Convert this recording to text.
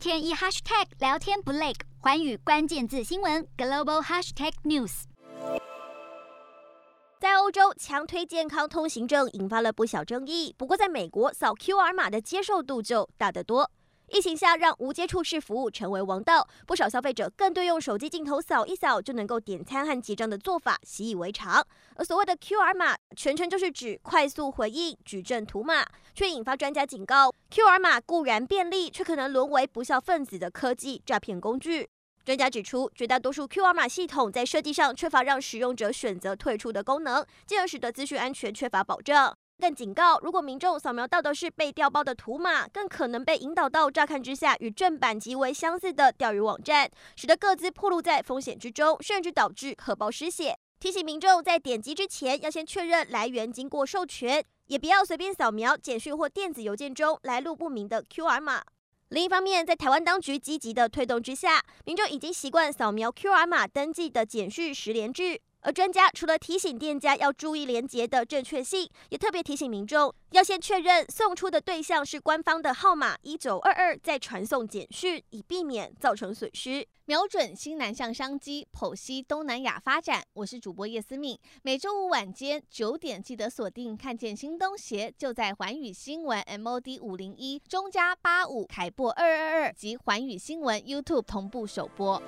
天一 hashtag 聊天不累，寰宇关键字新闻 global hashtag news。在欧洲强推健康通行证引发了不小争议，不过在美国扫 QR 码的接受度就大得多。疫情下，让无接触式服务成为王道，不少消费者更对用手机镜头扫一扫就能够点餐和结账的做法习以为常。而所谓的 QR 码，全称就是指快速回应矩阵图码，却引发专家警告：QR 码固然便利，却可能沦为不肖分子的科技诈骗工具。专家指出，绝大多数 QR 码系统在设计上缺乏让使用者选择退出的功能，进而使得资讯安全缺乏保障。更警告，如果民众扫描到的是被调包的图码，更可能被引导到乍看之下与正版极为相似的钓鱼网站，使得个资暴露在风险之中，甚至导致荷包失血。提醒民众在点击之前要先确认来源经过授权，也不要随便扫描简讯或电子邮件中来路不明的 QR 码。另一方面，在台湾当局积极的推动之下，民众已经习惯扫描 QR 码登记的简讯十连制。而专家除了提醒店家要注意连接的正确性，也特别提醒民众要先确认送出的对象是官方的号码一九二二，再传送简讯，以避免造成损失。瞄准新南向商机，剖析东南亚发展。我是主播叶思敏，每周五晚间九点记得锁定，看见新东协就在环宇新闻 MOD 五零一中加八五凯擘二二二及环宇新闻 YouTube 同步首播。